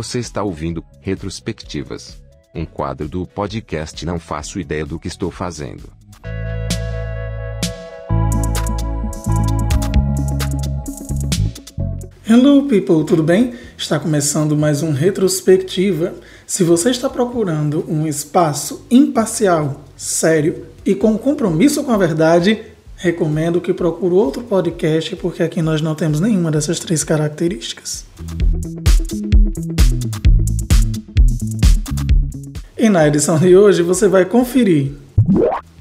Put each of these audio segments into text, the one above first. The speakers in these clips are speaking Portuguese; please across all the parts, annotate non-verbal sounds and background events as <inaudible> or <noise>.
Você está ouvindo Retrospectivas, um quadro do podcast Não Faço Ideia do que Estou Fazendo. Hello people, tudo bem? Está começando mais um Retrospectiva. Se você está procurando um espaço imparcial, sério e com compromisso com a verdade, recomendo que procure outro podcast porque aqui nós não temos nenhuma dessas três características. E na edição de hoje você vai conferir.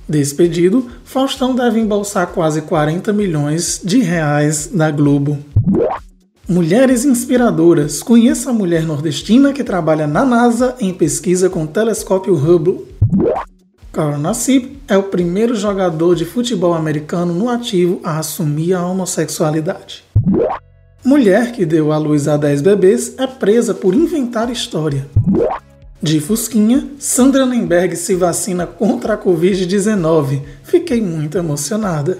Despedido, Faustão deve embolsar quase 40 milhões de reais da Globo. Mulheres inspiradoras. Conheça a mulher nordestina que trabalha na NASA em pesquisa com o telescópio Hubble. Carl Nassib é o primeiro jogador de futebol americano no ativo a assumir a homossexualidade. Mulher que deu à luz a 10 bebês é presa por inventar história. De Fusquinha, Sandra Nemberg se vacina contra a Covid-19. Fiquei muito emocionada.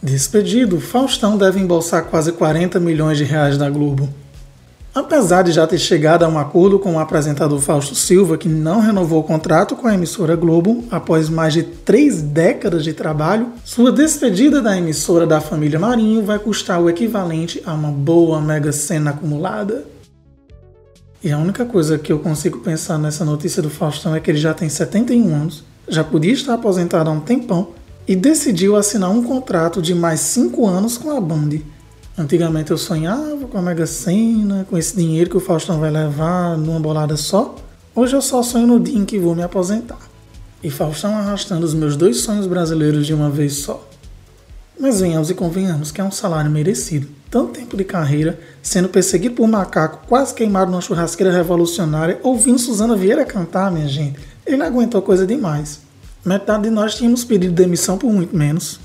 Despedido, Faustão deve embolsar quase 40 milhões de reais da Globo. Apesar de já ter chegado a um acordo com o apresentador Fausto Silva, que não renovou o contrato com a emissora Globo após mais de três décadas de trabalho, sua despedida da emissora da família Marinho vai custar o equivalente a uma boa mega cena acumulada. E a única coisa que eu consigo pensar nessa notícia do Faustão é que ele já tem 71 anos, já podia estar aposentado há um tempão e decidiu assinar um contrato de mais 5 anos com a Band. Antigamente eu sonhava com a Mega Sena, com esse dinheiro que o Faustão vai levar numa bolada só. Hoje eu só sonho no dia em que vou me aposentar. E Faustão arrastando os meus dois sonhos brasileiros de uma vez só. Mas venhamos e convenhamos que é um salário merecido. Tanto tempo de carreira, sendo perseguido por um macaco, quase queimado numa churrasqueira revolucionária, ouvindo Suzana Vieira cantar, minha gente. Ele aguentou coisa demais. Metade de nós tínhamos pedido demissão por muito menos.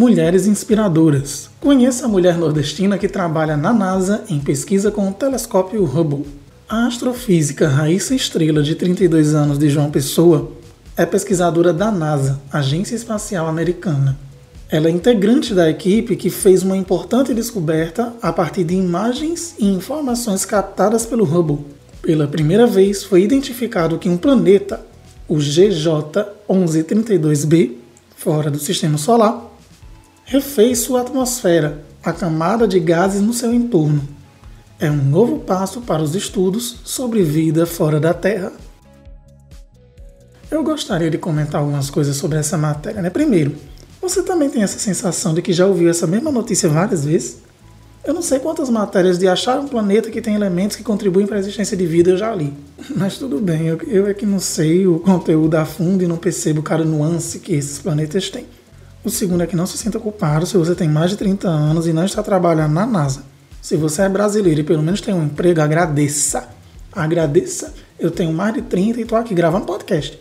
Mulheres inspiradoras. Conheça a mulher nordestina que trabalha na NASA em pesquisa com o telescópio Hubble. A astrofísica Raíssa Estrela, de 32 anos, de João Pessoa, é pesquisadora da NASA, Agência Espacial Americana. Ela é integrante da equipe que fez uma importante descoberta a partir de imagens e informações captadas pelo Hubble. Pela primeira vez foi identificado que um planeta, o GJ 1132b, fora do sistema solar, refez sua atmosfera, a camada de gases no seu entorno. É um novo passo para os estudos sobre vida fora da Terra. Eu gostaria de comentar algumas coisas sobre essa matéria. Né? Primeiro, você também tem essa sensação de que já ouviu essa mesma notícia várias vezes? Eu não sei quantas matérias de achar um planeta que tem elementos que contribuem para a existência de vida eu já li. <laughs> Mas tudo bem, eu, eu é que não sei o conteúdo a fundo e não percebo cada nuance que esses planetas têm. O segundo é que não se sinta culpado se você tem mais de 30 anos e não está trabalhando na NASA. Se você é brasileiro e pelo menos tem um emprego, agradeça. Agradeça. Eu tenho mais de 30 e estou aqui gravando podcast.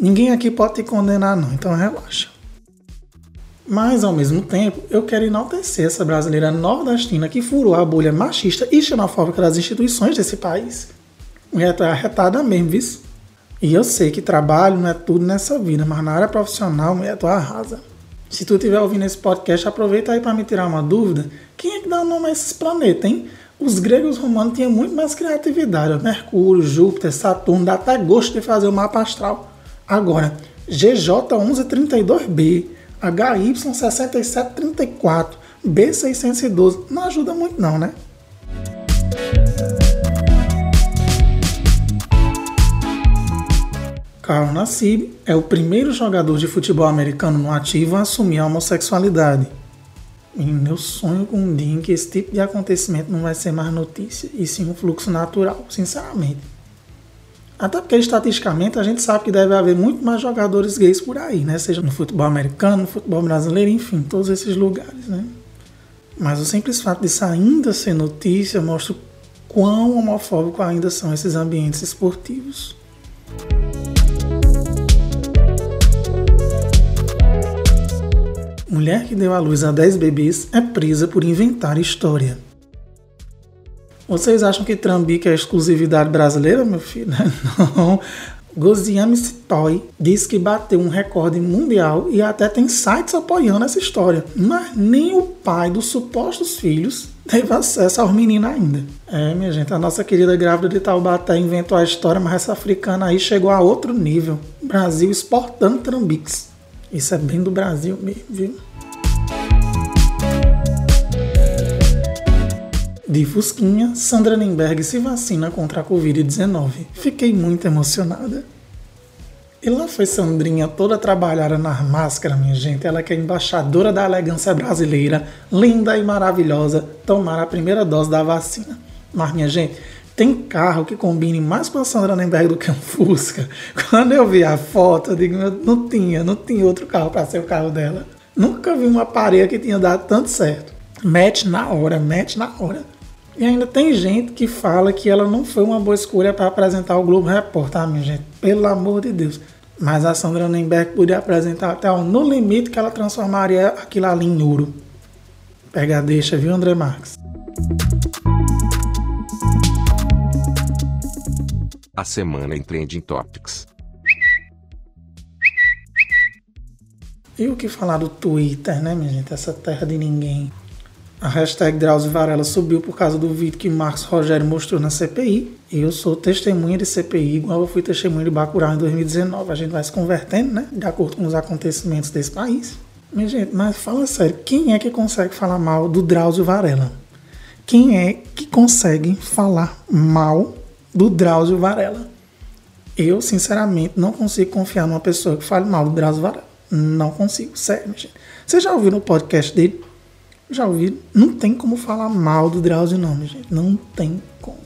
Ninguém aqui pode te condenar, não, então relaxa. Mas, ao mesmo tempo, eu quero enaltecer essa brasileira nordestina que furou a bolha machista e xenofóbica das instituições desse país. Mulher tá arretada mesmo, viu? E eu sei que trabalho não é tudo nessa vida, mas na área profissional, mulher, tu arrasa. Se tu estiver ouvindo esse podcast, aproveita aí para me tirar uma dúvida. Quem é que dá o nome a esses planetas, hein? Os gregos romanos tinham muito mais criatividade. Mercúrio, Júpiter, Saturno, dá até gosto de fazer o mapa astral. Agora, GJ1132b HY6734, B612. Não ajuda muito não, né? Carl Nassib é o primeiro jogador de futebol americano no ativo a assumir a homossexualidade. E meu sonho com um dia em que esse tipo de acontecimento não vai ser mais notícia, e sim um fluxo natural, sinceramente. Até porque estatisticamente a gente sabe que deve haver muito mais jogadores gays por aí, né? Seja no futebol americano, no futebol brasileiro, enfim, todos esses lugares, né? Mas o simples fato disso ainda ser notícia mostra o quão homofóbico ainda são esses ambientes esportivos. Mulher que deu à luz a 10 bebês é presa por inventar história. Vocês acham que Trambique é exclusividade brasileira, meu filho? <laughs> Não. Goziame Sitoy diz que bateu um recorde mundial e até tem sites apoiando essa história. Mas nem o pai dos supostos filhos teve acesso aos meninos ainda. É, minha gente, a nossa querida grávida de Taubaté inventou a história, mas essa africana aí chegou a outro nível. Brasil exportando trambiques. Isso é bem do Brasil mesmo, viu? De Fusquinha, Sandra Nemberg se vacina contra a Covid-19. Fiquei muito emocionada. E lá foi Sandrinha toda trabalhada nas máscaras, minha gente. Ela que é embaixadora da elegância brasileira, linda e maravilhosa, tomar a primeira dose da vacina. Mas, minha gente, tem carro que combine mais com a Sandra Nemberg do que um Fusca. <laughs> Quando eu vi a foto, eu digo, não tinha, não tinha outro carro para ser o carro dela. Nunca vi uma parede que tinha dado tanto certo. Mete na hora, mete na hora. E ainda tem gente que fala que ela não foi uma boa escolha para apresentar o Globo Repórter, tá, minha gente? Pelo amor de Deus. Mas a Sandra Nemberg podia apresentar até o no limite que ela transformaria aquilo ali em ouro. Pega a deixa, viu, André Marques? A semana em Trending Topics. E o que falar do Twitter, né, minha gente? Essa terra de ninguém. A hashtag Drauzio Varela subiu por causa do vídeo que Marcos Rogério mostrou na CPI. Eu sou testemunha de CPI, igual eu fui testemunha de Bacurau em 2019. A gente vai se convertendo, né? De acordo com os acontecimentos desse país. Minha gente, mas fala sério, quem é que consegue falar mal do Drauzio Varela? Quem é que consegue falar mal do Drauzio Varela? Eu, sinceramente, não consigo confiar numa pessoa que fale mal do Drauzio Varela. Não consigo, sério, gente. Você já ouviu no podcast dele? Já ouvi, não tem como falar mal do Drauzio não, gente. Não tem como.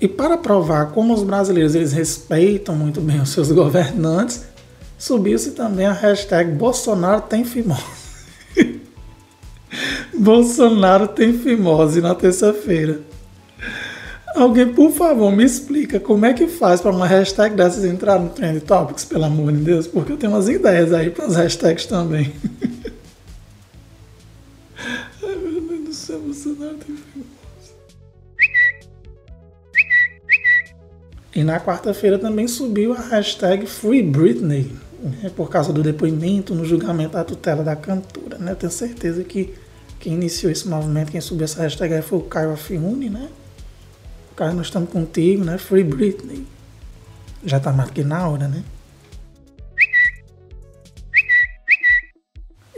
E para provar como os brasileiros eles respeitam muito bem os seus governantes, subiu-se também a hashtag Bolsonaro tem fimose. Bolsonaro tem fimose na terça-feira. Alguém, por favor, me explica como é que faz para uma hashtag dessas entrar no Trend Topics, pelo amor de Deus, porque eu tenho umas ideias aí para as hashtags também. <laughs> Ai, meu Deus do céu, Bolsonaro tem E na quarta-feira também subiu a hashtag Free Britney, né, por causa do depoimento no julgamento da tutela da cantora. Né? Eu tenho certeza que quem iniciou esse movimento, quem subiu essa hashtag foi o Caio Afiuni, né? Cara, nós estamos contigo, né? Free Britney. Já tá mais que na hora, né?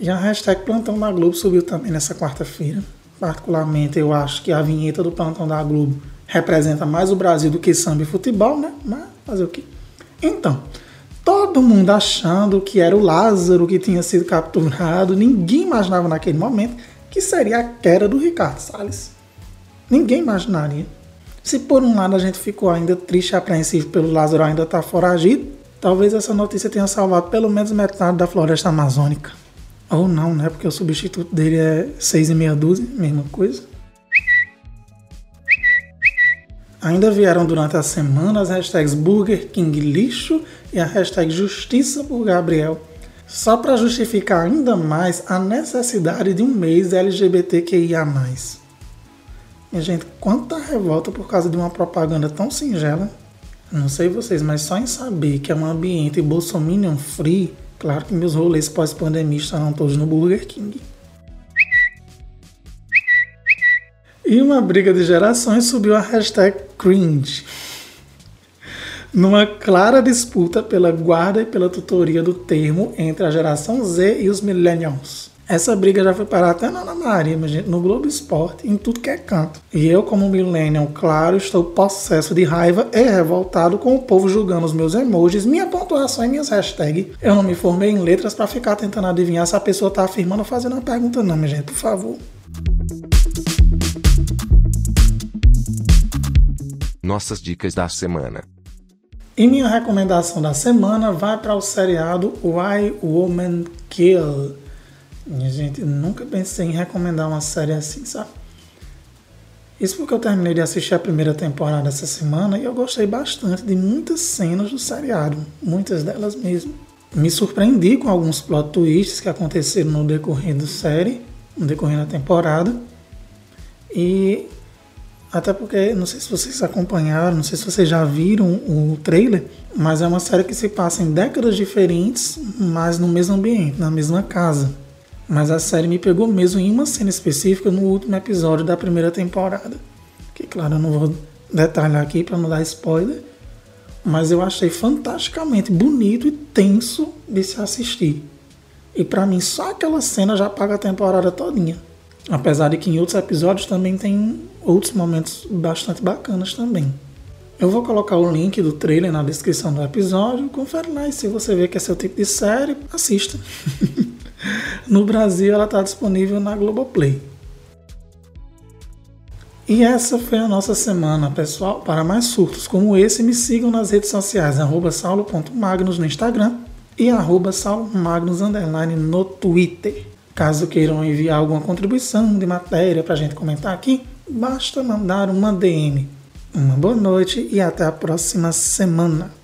E a hashtag Plantão da Globo subiu também nessa quarta-feira. Particularmente, eu acho que a vinheta do Plantão da Globo representa mais o Brasil do que samba e futebol, né? Mas fazer o quê? Então, todo mundo achando que era o Lázaro que tinha sido capturado, ninguém imaginava naquele momento que seria a queda do Ricardo Salles. Ninguém imaginaria. Se por um lado a gente ficou ainda triste e apreensivo pelo Lázaro ainda estar tá foragido, talvez essa notícia tenha salvado pelo menos metade da floresta amazônica. Ou não, né? Porque o substituto dele é seis e meia dúzia, mesma coisa. Ainda vieram durante a semana as hashtags Burger King lixo e a hashtag Justiça por Gabriel, só para justificar ainda mais a necessidade de um mês LGBTQIA. Minha gente, quanta revolta por causa de uma propaganda tão singela. Não sei vocês, mas só em saber que é um ambiente bolsominion free, claro que meus rolês pós-pandemia estarão todos no Burger King. E uma briga de gerações subiu a hashtag cringe. Numa clara disputa pela guarda e pela tutoria do termo entre a geração Z e os millennials. Essa briga já foi parar até na Ana Maria, gente, no Globo Esporte, em tudo que é canto. E eu, como millennial, claro, estou possesso de raiva e revoltado com o povo julgando os meus emojis, minha pontuação e minhas hashtags. Eu não me formei em letras para ficar tentando adivinhar se a pessoa tá afirmando ou fazendo uma pergunta, não, minha gente, por favor. Nossas dicas da semana. E minha recomendação da semana vai para o seriado Why Women Kill minha gente, nunca pensei em recomendar uma série assim, sabe? Isso porque eu terminei de assistir a primeira temporada essa semana e eu gostei bastante de muitas cenas do seriado, muitas delas mesmo. Me surpreendi com alguns plot twists que aconteceram no decorrer da série, no decorrer da temporada. E Até porque, não sei se vocês acompanharam, não sei se vocês já viram o trailer, mas é uma série que se passa em décadas diferentes, mas no mesmo ambiente, na mesma casa. Mas a série me pegou mesmo em uma cena específica no último episódio da primeira temporada. Que, claro, eu não vou detalhar aqui para não dar spoiler, mas eu achei fantasticamente bonito e tenso de se assistir. E para mim, só aquela cena já paga a temporada todinha. Apesar de que em outros episódios também tem outros momentos bastante bacanas também. Eu vou colocar o link do trailer na descrição do episódio. Confere lá e se você vê que é seu tipo de série, assista. <laughs> no Brasil ela está disponível na Globoplay. E essa foi a nossa semana, pessoal. Para mais surtos como esse, me sigam nas redes sociais, arroba saulo.magnus no Instagram e arroba saulomagnus no Twitter. Caso queiram enviar alguma contribuição de matéria para a gente comentar aqui, basta mandar uma DM. Uma boa noite e até a próxima semana.